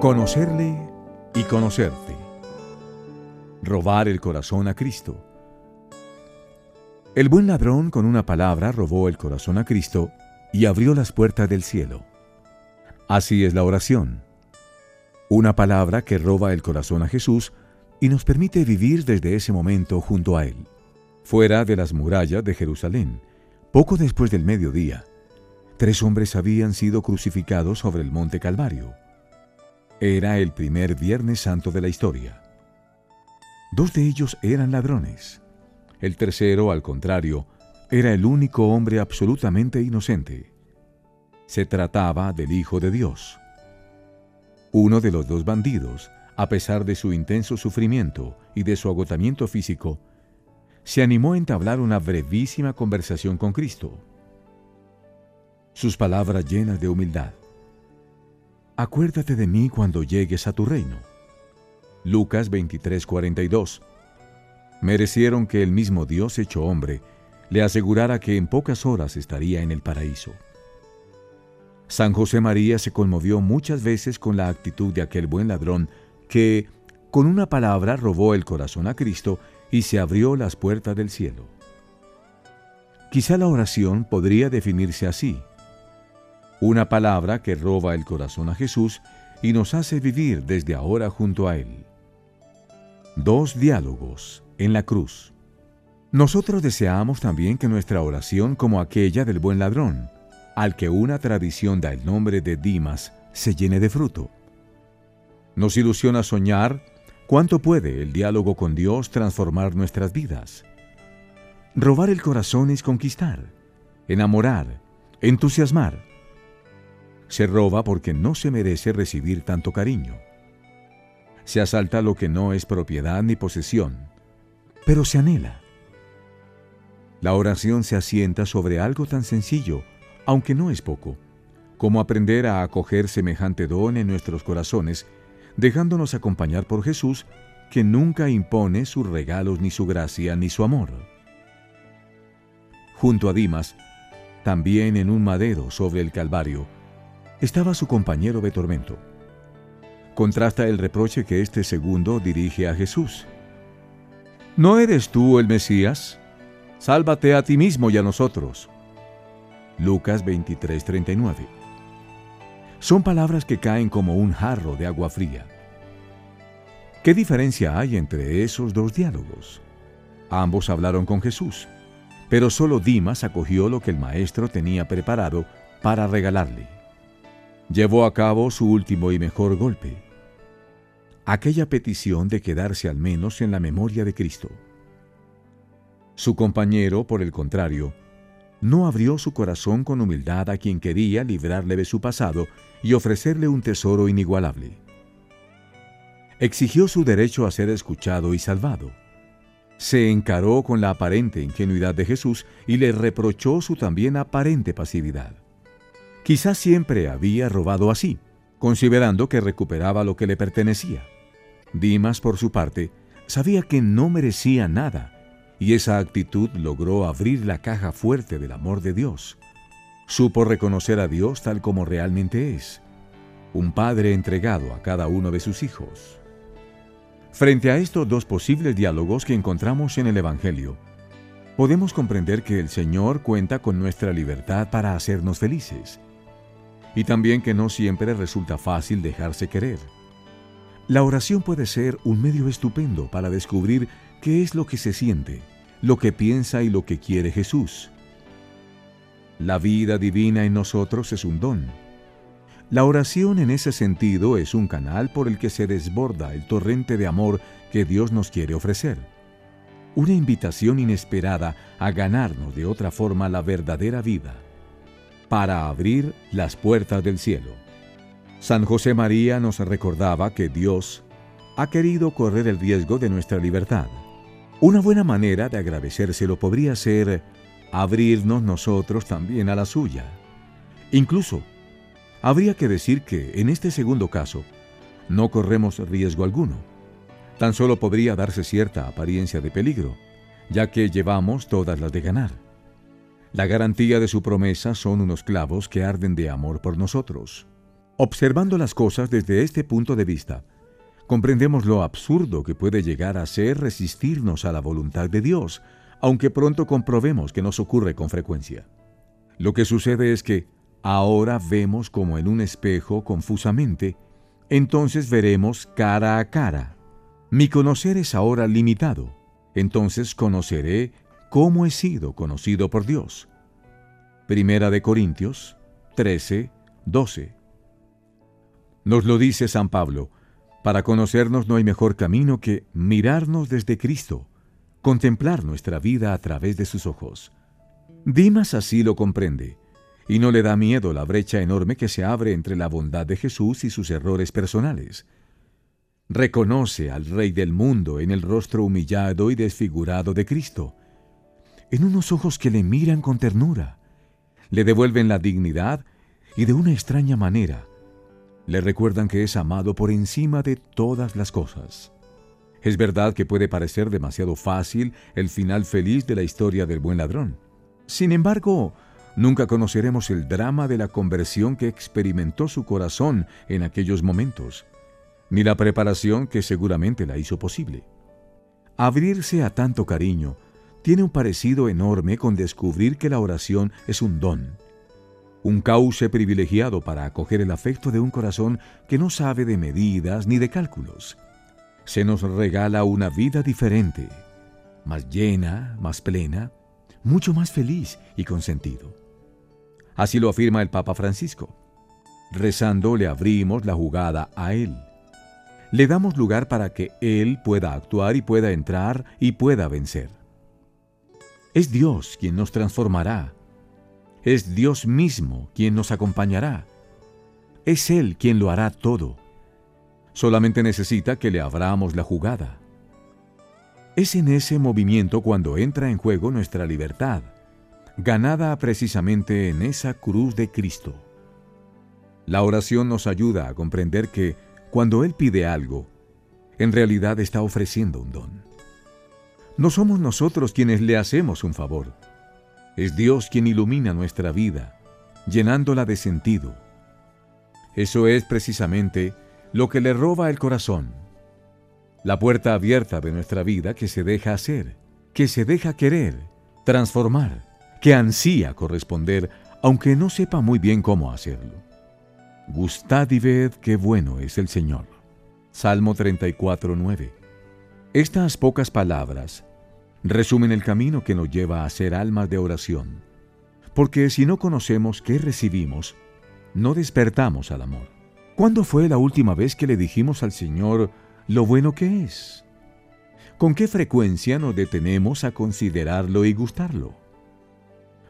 Conocerle y conocerte. Robar el corazón a Cristo. El buen ladrón con una palabra robó el corazón a Cristo y abrió las puertas del cielo. Así es la oración. Una palabra que roba el corazón a Jesús y nos permite vivir desde ese momento junto a Él. Fuera de las murallas de Jerusalén, poco después del mediodía, tres hombres habían sido crucificados sobre el monte Calvario. Era el primer Viernes Santo de la historia. Dos de ellos eran ladrones. El tercero, al contrario, era el único hombre absolutamente inocente. Se trataba del Hijo de Dios. Uno de los dos bandidos, a pesar de su intenso sufrimiento y de su agotamiento físico, se animó a entablar una brevísima conversación con Cristo. Sus palabras llenas de humildad acuérdate de mí cuando llegues a tu reino. Lucas 23:42. Merecieron que el mismo Dios hecho hombre le asegurara que en pocas horas estaría en el paraíso. San José María se conmovió muchas veces con la actitud de aquel buen ladrón que, con una palabra, robó el corazón a Cristo y se abrió las puertas del cielo. Quizá la oración podría definirse así una palabra que roba el corazón a Jesús y nos hace vivir desde ahora junto a Él. Dos diálogos en la cruz. Nosotros deseamos también que nuestra oración como aquella del buen ladrón, al que una tradición da el nombre de Dimas, se llene de fruto. Nos ilusiona soñar cuánto puede el diálogo con Dios transformar nuestras vidas. Robar el corazón es conquistar, enamorar, entusiasmar, se roba porque no se merece recibir tanto cariño. Se asalta lo que no es propiedad ni posesión, pero se anhela. La oración se asienta sobre algo tan sencillo, aunque no es poco, como aprender a acoger semejante don en nuestros corazones, dejándonos acompañar por Jesús, que nunca impone sus regalos ni su gracia ni su amor. Junto a Dimas, también en un madero sobre el Calvario, estaba su compañero de tormento. Contrasta el reproche que este segundo dirige a Jesús. ¿No eres tú el Mesías? Sálvate a ti mismo y a nosotros. Lucas 23:39. Son palabras que caen como un jarro de agua fría. ¿Qué diferencia hay entre esos dos diálogos? Ambos hablaron con Jesús, pero solo Dimas acogió lo que el maestro tenía preparado para regalarle llevó a cabo su último y mejor golpe, aquella petición de quedarse al menos en la memoria de Cristo. Su compañero, por el contrario, no abrió su corazón con humildad a quien quería librarle de su pasado y ofrecerle un tesoro inigualable. Exigió su derecho a ser escuchado y salvado. Se encaró con la aparente ingenuidad de Jesús y le reprochó su también aparente pasividad. Quizás siempre había robado así, considerando que recuperaba lo que le pertenecía. Dimas, por su parte, sabía que no merecía nada, y esa actitud logró abrir la caja fuerte del amor de Dios. Supo reconocer a Dios tal como realmente es, un padre entregado a cada uno de sus hijos. Frente a estos dos posibles diálogos que encontramos en el Evangelio, podemos comprender que el Señor cuenta con nuestra libertad para hacernos felices y también que no siempre resulta fácil dejarse querer. La oración puede ser un medio estupendo para descubrir qué es lo que se siente, lo que piensa y lo que quiere Jesús. La vida divina en nosotros es un don. La oración en ese sentido es un canal por el que se desborda el torrente de amor que Dios nos quiere ofrecer. Una invitación inesperada a ganarnos de otra forma la verdadera vida para abrir las puertas del cielo. San José María nos recordaba que Dios ha querido correr el riesgo de nuestra libertad. Una buena manera de agradecérselo podría ser abrirnos nosotros también a la suya. Incluso, habría que decir que en este segundo caso, no corremos riesgo alguno. Tan solo podría darse cierta apariencia de peligro, ya que llevamos todas las de ganar. La garantía de su promesa son unos clavos que arden de amor por nosotros. Observando las cosas desde este punto de vista, comprendemos lo absurdo que puede llegar a ser resistirnos a la voluntad de Dios, aunque pronto comprobemos que nos ocurre con frecuencia. Lo que sucede es que ahora vemos como en un espejo confusamente, entonces veremos cara a cara. Mi conocer es ahora limitado, entonces conoceré cómo he sido conocido por Dios. Primera de Corintios 13, 12. Nos lo dice San Pablo, para conocernos no hay mejor camino que mirarnos desde Cristo, contemplar nuestra vida a través de sus ojos. Dimas así lo comprende, y no le da miedo la brecha enorme que se abre entre la bondad de Jesús y sus errores personales. Reconoce al Rey del mundo en el rostro humillado y desfigurado de Cristo, en unos ojos que le miran con ternura, le devuelven la dignidad y de una extraña manera le recuerdan que es amado por encima de todas las cosas. Es verdad que puede parecer demasiado fácil el final feliz de la historia del buen ladrón. Sin embargo, nunca conoceremos el drama de la conversión que experimentó su corazón en aquellos momentos, ni la preparación que seguramente la hizo posible. Abrirse a tanto cariño tiene un parecido enorme con descubrir que la oración es un don, un cauce privilegiado para acoger el afecto de un corazón que no sabe de medidas ni de cálculos. Se nos regala una vida diferente, más llena, más plena, mucho más feliz y con sentido. Así lo afirma el Papa Francisco. Rezando le abrimos la jugada a Él. Le damos lugar para que Él pueda actuar y pueda entrar y pueda vencer. Es Dios quien nos transformará, es Dios mismo quien nos acompañará. Es Él quien lo hará todo. Solamente necesita que le abramos la jugada. Es en ese movimiento cuando entra en juego nuestra libertad, ganada precisamente en esa cruz de Cristo. La oración nos ayuda a comprender que cuando Él pide algo, en realidad está ofreciendo un don. No somos nosotros quienes le hacemos un favor es Dios quien ilumina nuestra vida, llenándola de sentido. Eso es precisamente lo que le roba el corazón. La puerta abierta de nuestra vida que se deja hacer, que se deja querer, transformar, que ansía corresponder, aunque no sepa muy bien cómo hacerlo. Gustad y ved qué bueno es el Señor. Salmo 34, 9. Estas pocas palabras resumen el camino que nos lleva a ser almas de oración. Porque si no conocemos qué recibimos, no despertamos al amor. ¿Cuándo fue la última vez que le dijimos al Señor lo bueno que es? ¿Con qué frecuencia nos detenemos a considerarlo y gustarlo?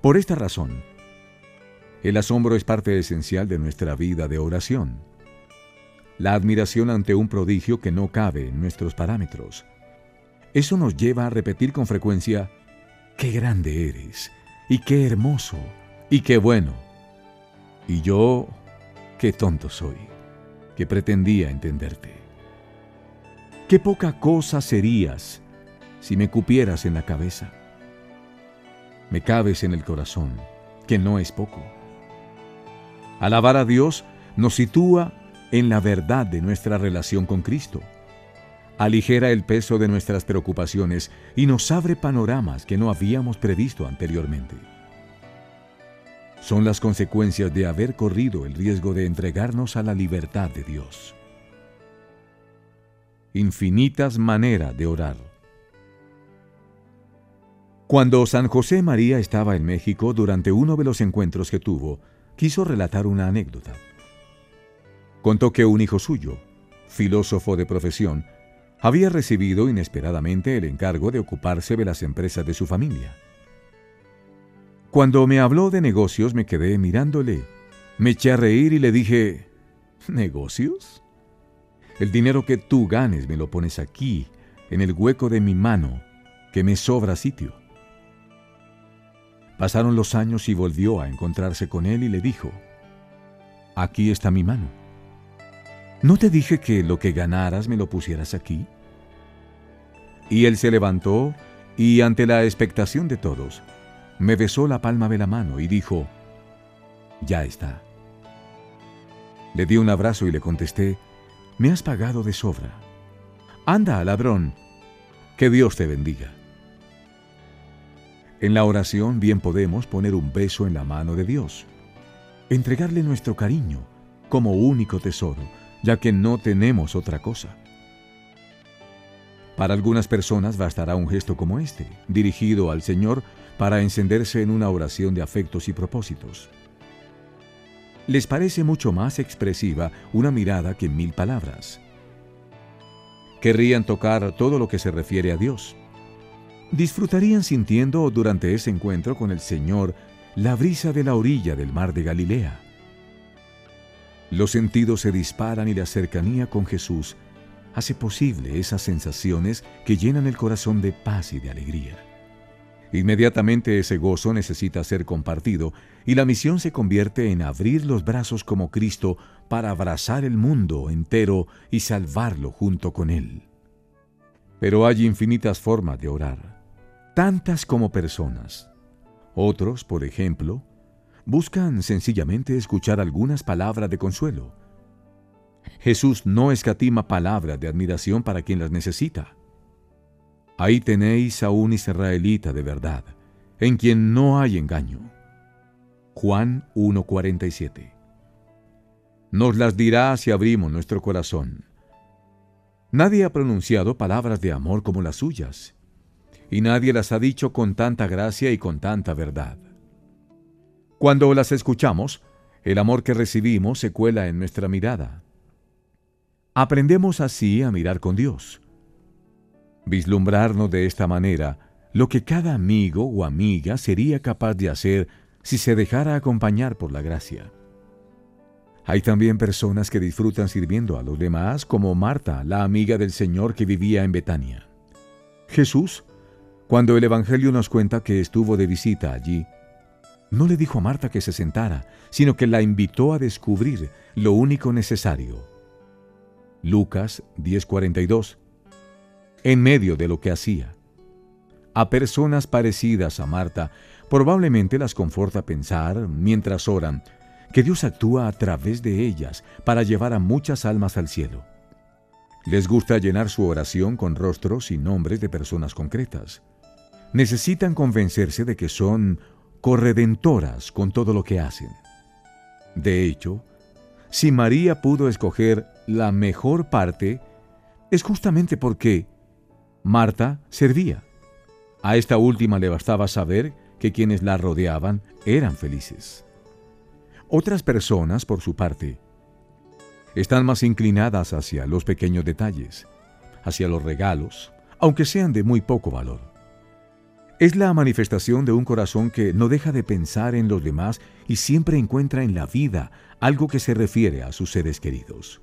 Por esta razón, el asombro es parte esencial de nuestra vida de oración. La admiración ante un prodigio que no cabe en nuestros parámetros eso nos lleva a repetir con frecuencia, qué grande eres, y qué hermoso, y qué bueno. Y yo, qué tonto soy, que pretendía entenderte. Qué poca cosa serías si me cupieras en la cabeza. Me cabes en el corazón, que no es poco. Alabar a Dios nos sitúa en la verdad de nuestra relación con Cristo aligera el peso de nuestras preocupaciones y nos abre panoramas que no habíamos previsto anteriormente. Son las consecuencias de haber corrido el riesgo de entregarnos a la libertad de Dios. Infinitas maneras de orar. Cuando San José María estaba en México durante uno de los encuentros que tuvo, quiso relatar una anécdota. Contó que un hijo suyo, filósofo de profesión, había recibido inesperadamente el encargo de ocuparse de las empresas de su familia. Cuando me habló de negocios me quedé mirándole, me eché a reír y le dije, ¿negocios? El dinero que tú ganes me lo pones aquí, en el hueco de mi mano, que me sobra sitio. Pasaron los años y volvió a encontrarse con él y le dijo, aquí está mi mano. ¿No te dije que lo que ganaras me lo pusieras aquí? Y él se levantó y ante la expectación de todos, me besó la palma de la mano y dijo, ya está. Le di un abrazo y le contesté, me has pagado de sobra. Anda, ladrón, que Dios te bendiga. En la oración bien podemos poner un beso en la mano de Dios, entregarle nuestro cariño como único tesoro, ya que no tenemos otra cosa. Para algunas personas bastará un gesto como este, dirigido al Señor para encenderse en una oración de afectos y propósitos les parece mucho más expresiva una mirada que mil palabras. Querrían tocar todo lo que se refiere a Dios. Disfrutarían sintiendo durante ese encuentro con el Señor la brisa de la orilla del mar de Galilea. Los sentidos se disparan y la cercanía con Jesús hace posible esas sensaciones que llenan el corazón de paz y de alegría. Inmediatamente ese gozo necesita ser compartido y la misión se convierte en abrir los brazos como Cristo para abrazar el mundo entero y salvarlo junto con Él. Pero hay infinitas formas de orar, tantas como personas. Otros, por ejemplo, buscan sencillamente escuchar algunas palabras de consuelo. Jesús no escatima palabras de admiración para quien las necesita. Ahí tenéis a un israelita de verdad, en quien no hay engaño. Juan 1:47 Nos las dirá si abrimos nuestro corazón. Nadie ha pronunciado palabras de amor como las suyas, y nadie las ha dicho con tanta gracia y con tanta verdad. Cuando las escuchamos, el amor que recibimos se cuela en nuestra mirada. Aprendemos así a mirar con Dios vislumbrarnos de esta manera lo que cada amigo o amiga sería capaz de hacer si se dejara acompañar por la gracia. Hay también personas que disfrutan sirviendo a los demás, como Marta, la amiga del Señor que vivía en Betania. Jesús, cuando el Evangelio nos cuenta que estuvo de visita allí, no le dijo a Marta que se sentara, sino que la invitó a descubrir lo único necesario. Lucas 10:42 en medio de lo que hacía. A personas parecidas a Marta, probablemente las conforta pensar, mientras oran, que Dios actúa a través de ellas para llevar a muchas almas al cielo. Les gusta llenar su oración con rostros y nombres de personas concretas. Necesitan convencerse de que son corredentoras con todo lo que hacen. De hecho, si María pudo escoger la mejor parte, es justamente porque Marta servía. A esta última le bastaba saber que quienes la rodeaban eran felices. Otras personas, por su parte, están más inclinadas hacia los pequeños detalles, hacia los regalos, aunque sean de muy poco valor. Es la manifestación de un corazón que no deja de pensar en los demás y siempre encuentra en la vida algo que se refiere a sus seres queridos.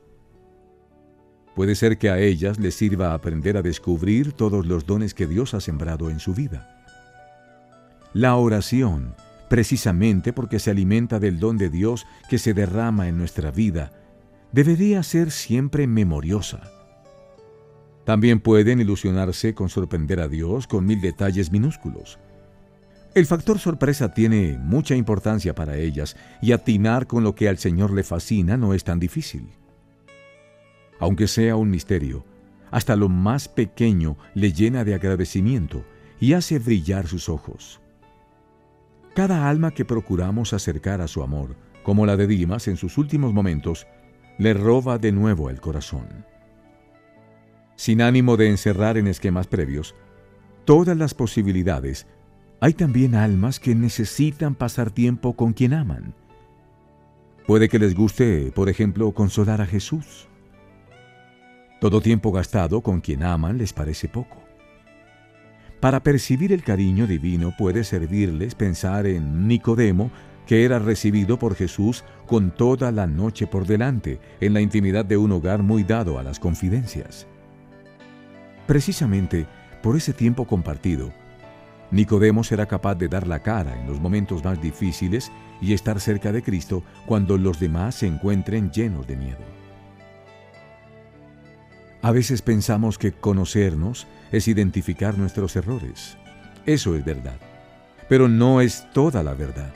Puede ser que a ellas les sirva aprender a descubrir todos los dones que Dios ha sembrado en su vida. La oración, precisamente porque se alimenta del don de Dios que se derrama en nuestra vida, debería ser siempre memoriosa. También pueden ilusionarse con sorprender a Dios con mil detalles minúsculos. El factor sorpresa tiene mucha importancia para ellas y atinar con lo que al Señor le fascina no es tan difícil aunque sea un misterio, hasta lo más pequeño le llena de agradecimiento y hace brillar sus ojos. Cada alma que procuramos acercar a su amor, como la de Dimas en sus últimos momentos, le roba de nuevo el corazón. Sin ánimo de encerrar en esquemas previos todas las posibilidades, hay también almas que necesitan pasar tiempo con quien aman. Puede que les guste, por ejemplo, consolar a Jesús todo tiempo gastado con quien aman les parece poco. Para percibir el cariño divino puede servirles pensar en Nicodemo, que era recibido por Jesús con toda la noche por delante, en la intimidad de un hogar muy dado a las confidencias. Precisamente por ese tiempo compartido, Nicodemo será capaz de dar la cara en los momentos más difíciles y estar cerca de Cristo cuando los demás se encuentren llenos de miedo. A veces pensamos que conocernos es identificar nuestros errores. Eso es verdad. Pero no es toda la verdad.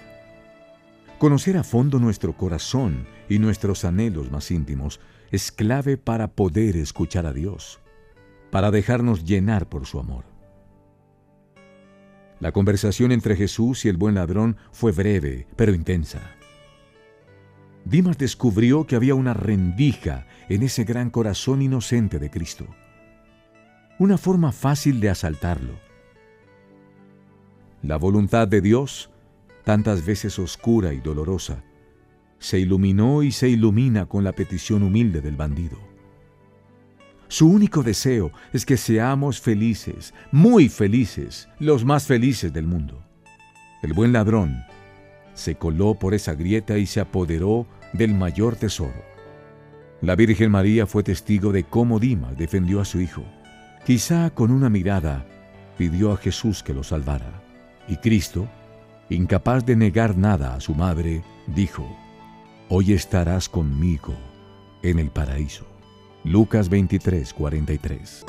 Conocer a fondo nuestro corazón y nuestros anhelos más íntimos es clave para poder escuchar a Dios, para dejarnos llenar por su amor. La conversación entre Jesús y el buen ladrón fue breve, pero intensa. Dimas descubrió que había una rendija en ese gran corazón inocente de Cristo. Una forma fácil de asaltarlo. La voluntad de Dios, tantas veces oscura y dolorosa, se iluminó y se ilumina con la petición humilde del bandido. Su único deseo es que seamos felices, muy felices, los más felices del mundo. El buen ladrón se coló por esa grieta y se apoderó del mayor tesoro. La Virgen María fue testigo de cómo Dimas defendió a su hijo. Quizá con una mirada pidió a Jesús que lo salvara. Y Cristo, incapaz de negar nada a su madre, dijo, Hoy estarás conmigo en el paraíso. Lucas 23, 43.